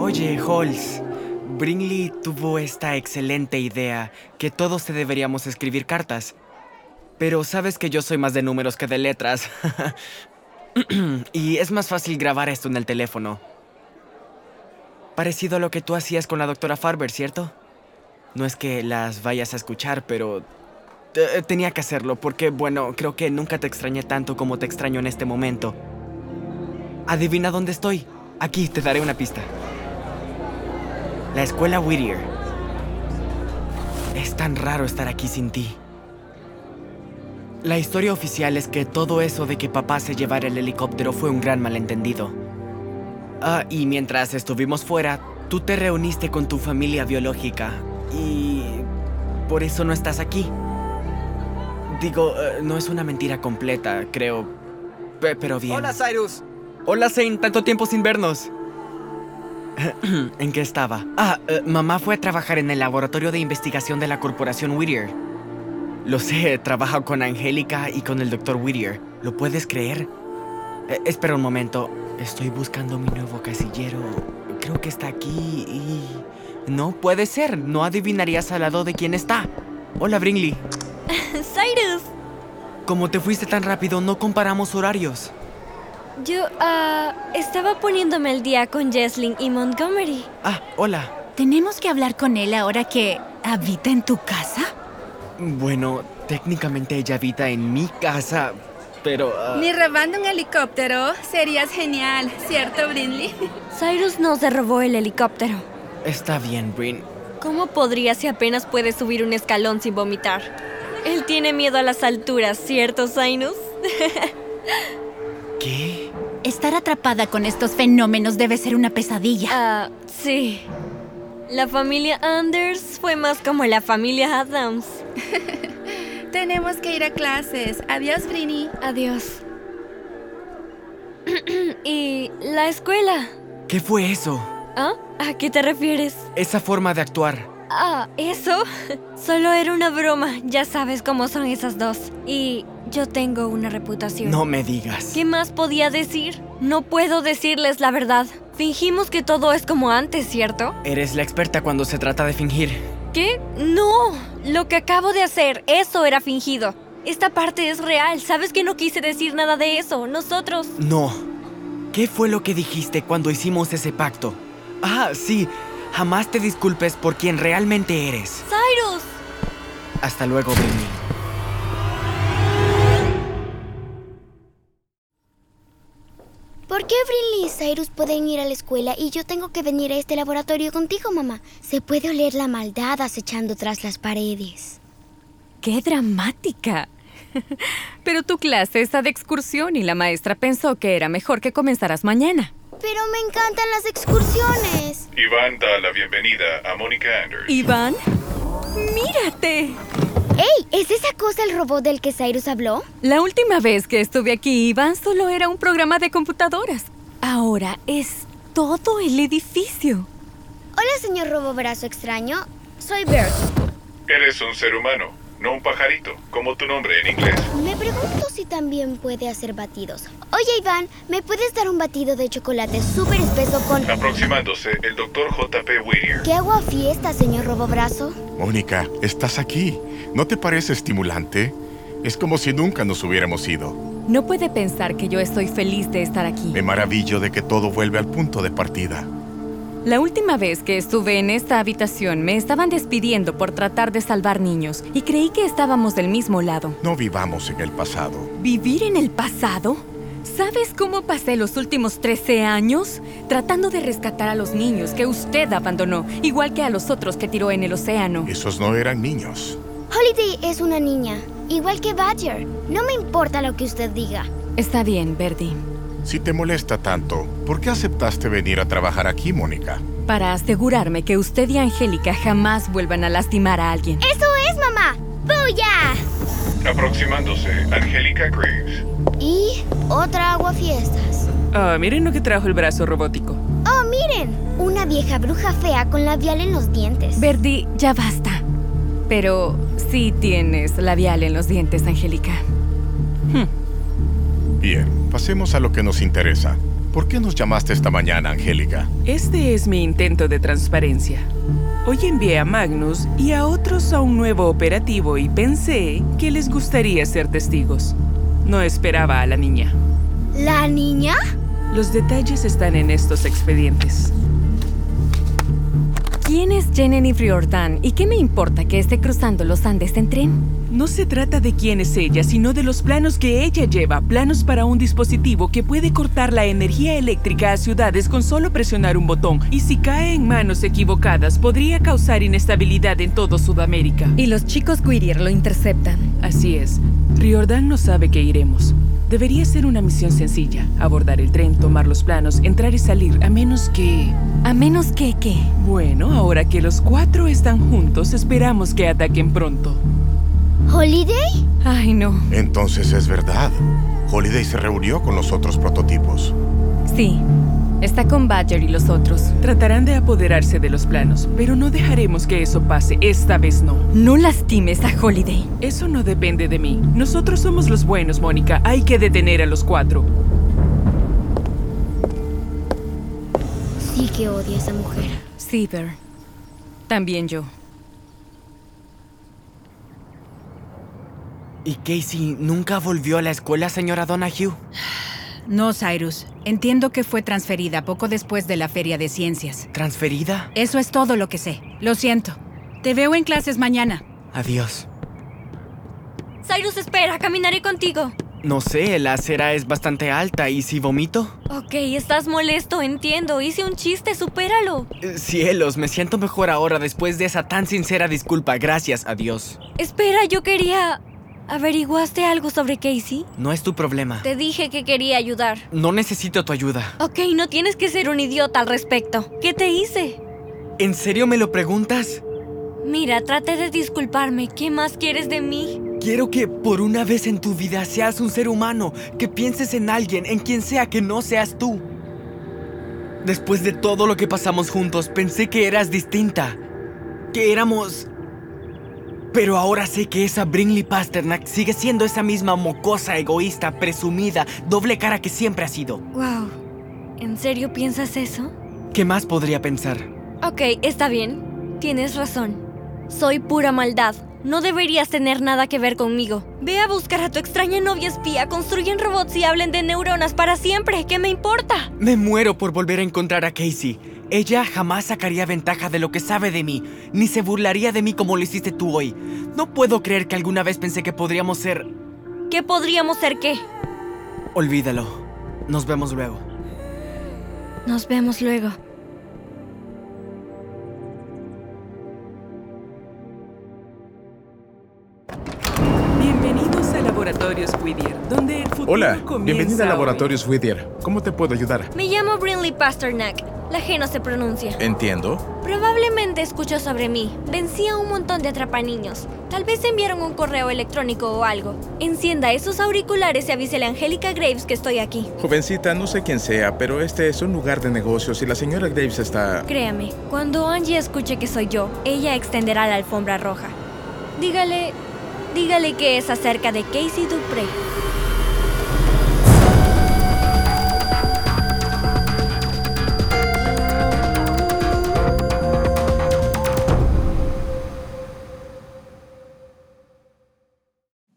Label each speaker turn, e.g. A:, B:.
A: Oye, Halls, Brinley tuvo esta excelente idea que todos te deberíamos escribir cartas. Pero sabes que yo soy más de números que de letras. y es más fácil grabar esto en el teléfono. Parecido a lo que tú hacías con la doctora Farber, ¿cierto? No es que las vayas a escuchar, pero eh, tenía que hacerlo porque, bueno, creo que nunca te extrañé tanto como te extraño en este momento. Adivina dónde estoy. Aquí te daré una pista. La escuela Whittier. Es tan raro estar aquí sin ti. La historia oficial es que todo eso de que papá se llevara el helicóptero fue un gran malentendido. Ah, y mientras estuvimos fuera, tú te reuniste con tu familia biológica y por eso no estás aquí. Digo, eh, no es una mentira completa, creo. Pe- pero bien.
B: Hola, Cyrus.
A: Hola, Zane, tanto tiempo sin vernos. ¿En qué estaba? Ah, eh, mamá fue a trabajar en el laboratorio de investigación de la corporación Whittier. Lo sé, trabaja con Angélica y con el doctor Whittier. ¿Lo puedes creer? Eh, espera un momento. Estoy buscando mi nuevo casillero. Creo que está aquí y... No puede ser. No adivinarías al lado de quién está. Hola, Brinley.
C: Cyrus,
A: Como te fuiste tan rápido, no comparamos horarios.
C: yo ah, estaba poniéndome al día con Jesslyn y Montgomery.
A: Ah, hola.
D: ¿Tenemos que hablar con él ahora que habita en tu casa?
A: Bueno, técnicamente ella habita en mi casa, pero... ah,
E: Ni robando un helicóptero serías genial, ¿cierto, Brinley?
C: Cyrus no se robó el helicóptero.
A: Está bien, Brin.
C: ¿Cómo podría si apenas puede subir un escalón sin vomitar? Él tiene miedo a las alturas, ¿cierto, Cyrus?
A: ¿Qué?
D: Estar atrapada con estos fenómenos debe ser una pesadilla.
C: Ah, sí. La familia Anders fue más como la familia Adams.
E: Tenemos que ir a clases. Adiós, Brini.
C: Adiós. ¿Y la escuela?
A: ¿Qué fue eso?
C: ¿Ah? ¿A qué te refieres?
A: Esa forma de actuar.
C: Ah, ¿eso? Solo era una broma. Ya sabes cómo son esas dos. Y yo tengo una reputación.
A: No me digas.
C: ¿Qué más podía decir? No puedo decirles la verdad. Fingimos que todo es como antes, ¿cierto?
A: Eres la experta cuando se trata de fingir.
C: ¿Qué? No. Lo que acabo de hacer, eso era fingido. Esta parte es real. Sabes que no quise decir nada de eso. Nosotros...
A: No. ¿Qué fue lo que dijiste cuando hicimos ese pacto? Ah, sí. Jamás te disculpes por quien realmente eres.
C: Cyrus.
A: Hasta luego, Brinley.
F: ¿Por qué Brinley y Cyrus pueden ir a la escuela y yo tengo que venir a este laboratorio contigo, mamá? Se puede oler la maldad acechando tras las paredes.
G: ¡Qué dramática! Pero tu clase está de excursión y la maestra pensó que era mejor que comenzaras mañana.
F: Pero me encantan las excursiones.
H: Iván da la bienvenida a Mónica Anders.
G: Iván, mírate.
F: ¡Ey! ¿Es esa cosa el robot del que Cyrus habló?
G: La última vez que estuve aquí, Iván solo era un programa de computadoras. Ahora es todo el edificio.
F: Hola, señor robobrazo extraño. Soy Bert.
H: Eres un ser humano. No un pajarito, como tu nombre en inglés.
F: Me pregunto si también puede hacer batidos. Oye, Iván, ¿me puedes dar un batido de chocolate súper espeso con...
H: Aproximándose, el doctor J.P. Whittier.
F: ¿Qué hago a fiesta, señor Robobrazo?
B: Mónica, estás aquí. ¿No te parece estimulante? Es como si nunca nos hubiéramos ido.
G: No puede pensar que yo estoy feliz de estar aquí.
B: Me maravillo de que todo vuelve al punto de partida.
G: La última vez que estuve en esta habitación me estaban despidiendo por tratar de salvar niños y creí que estábamos del mismo lado.
B: No vivamos en el pasado.
G: ¿Vivir en el pasado? ¿Sabes cómo pasé los últimos 13 años? Tratando de rescatar a los niños que usted abandonó, igual que a los otros que tiró en el océano.
B: Esos no eran niños.
F: Holiday es una niña, igual que Badger. No me importa lo que usted diga.
G: Está bien, Verdi.
B: Si te molesta tanto, ¿por qué aceptaste venir a trabajar aquí, Mónica?
G: Para asegurarme que usted y Angélica jamás vuelvan a lastimar a alguien.
F: ¡Eso es, mamá! ¡Buya!
H: Aproximándose, Angélica Graves.
F: Y otra aguafiestas.
I: Ah, miren lo que trajo el brazo robótico.
F: ¡Oh, miren! Una vieja bruja fea con labial en los dientes.
G: Verdi, ya basta. Pero sí tienes labial en los dientes, Angélica.
B: Bien, pasemos a lo que nos interesa. ¿Por qué nos llamaste esta mañana, Angélica?
I: Este es mi intento de transparencia. Hoy envié a Magnus y a otros a un nuevo operativo y pensé que les gustaría ser testigos. No esperaba a la niña.
F: ¿La niña?
I: Los detalles están en estos expedientes.
G: ¿Quién es Jenny Friordan y qué me importa que esté cruzando los Andes en tren?
I: No se trata de quién es ella, sino de los planos que ella lleva, planos para un dispositivo que puede cortar la energía eléctrica a ciudades con solo presionar un botón, y si cae en manos equivocadas podría causar inestabilidad en todo Sudamérica.
G: Y los chicos Whittier lo interceptan.
I: Así es. Riordan no sabe que iremos. Debería ser una misión sencilla. Abordar el tren, tomar los planos, entrar y salir, a menos que...
G: ¿A menos que qué?
I: Bueno, ahora que los cuatro están juntos, esperamos que ataquen pronto.
F: ¿Holiday?
G: Ay, no.
B: Entonces es verdad. Holiday se reunió con los otros prototipos.
G: Sí. Está con Badger y los otros.
I: Tratarán de apoderarse de los planos, pero no dejaremos que eso pase. Esta vez no.
G: No lastimes a Holiday.
I: Eso no depende de mí. Nosotros somos los buenos, Mónica. Hay que detener a los cuatro.
F: Sí que odia a esa mujer.
G: Sí. También yo.
A: ¿Y Casey nunca volvió a la escuela, señora Donahue?
D: No, Cyrus. Entiendo que fue transferida poco después de la Feria de Ciencias.
A: ¿Transferida?
D: Eso es todo lo que sé. Lo siento. Te veo en clases mañana.
A: Adiós.
C: Cyrus, espera, caminaré contigo.
A: No sé, la acera es bastante alta y si vomito.
C: Ok, estás molesto, entiendo. Hice un chiste, supéralo.
A: Eh, Cielos, me siento mejor ahora después de esa tan sincera disculpa. Gracias, adiós.
C: Espera, yo quería... ¿Averiguaste algo sobre Casey?
A: No es tu problema.
C: Te dije que quería ayudar.
A: No necesito tu ayuda.
C: Ok, no tienes que ser un idiota al respecto. ¿Qué te hice?
A: ¿En serio me lo preguntas?
C: Mira, traté de disculparme. ¿Qué más quieres de mí?
A: Quiero que por una vez en tu vida seas un ser humano, que pienses en alguien, en quien sea que no seas tú. Después de todo lo que pasamos juntos, pensé que eras distinta, que éramos... Pero ahora sé que esa Brinley Pasternak sigue siendo esa misma mocosa, egoísta, presumida, doble cara que siempre ha sido.
C: Wow. ¿En serio piensas eso?
A: ¿Qué más podría pensar?
C: Ok, está bien. Tienes razón. Soy pura maldad. No deberías tener nada que ver conmigo. Ve a buscar a tu extraña novia espía, construyen robots y hablen de neuronas para siempre. ¿Qué me importa?
A: Me muero por volver a encontrar a Casey. Ella jamás sacaría ventaja de lo que sabe de mí, ni se burlaría de mí como lo hiciste tú hoy. No puedo creer que alguna vez pensé que podríamos ser...
C: ¿Qué podríamos ser qué?
A: Olvídalo. Nos vemos luego.
C: Nos vemos luego.
I: Bienvenidos a Laboratorios Whittier, donde el futuro
J: Hola,
I: comienza
J: bienvenida a. Laboratorios Whittier. ¿Cómo te puedo ayudar?
C: Me llamo Brinley Pasternak. La G no se pronuncia.
J: Entiendo.
C: Probablemente escuchó sobre mí. Vencí a un montón de atrapaniños. Tal vez enviaron un correo electrónico o algo. Encienda esos auriculares y avísele a Angélica Graves que estoy aquí.
J: Jovencita, no sé quién sea, pero este es un lugar de negocios y la señora Graves está...
C: Créame, cuando Angie escuche que soy yo, ella extenderá la alfombra roja. Dígale, Dígale que es acerca de Casey Dupree.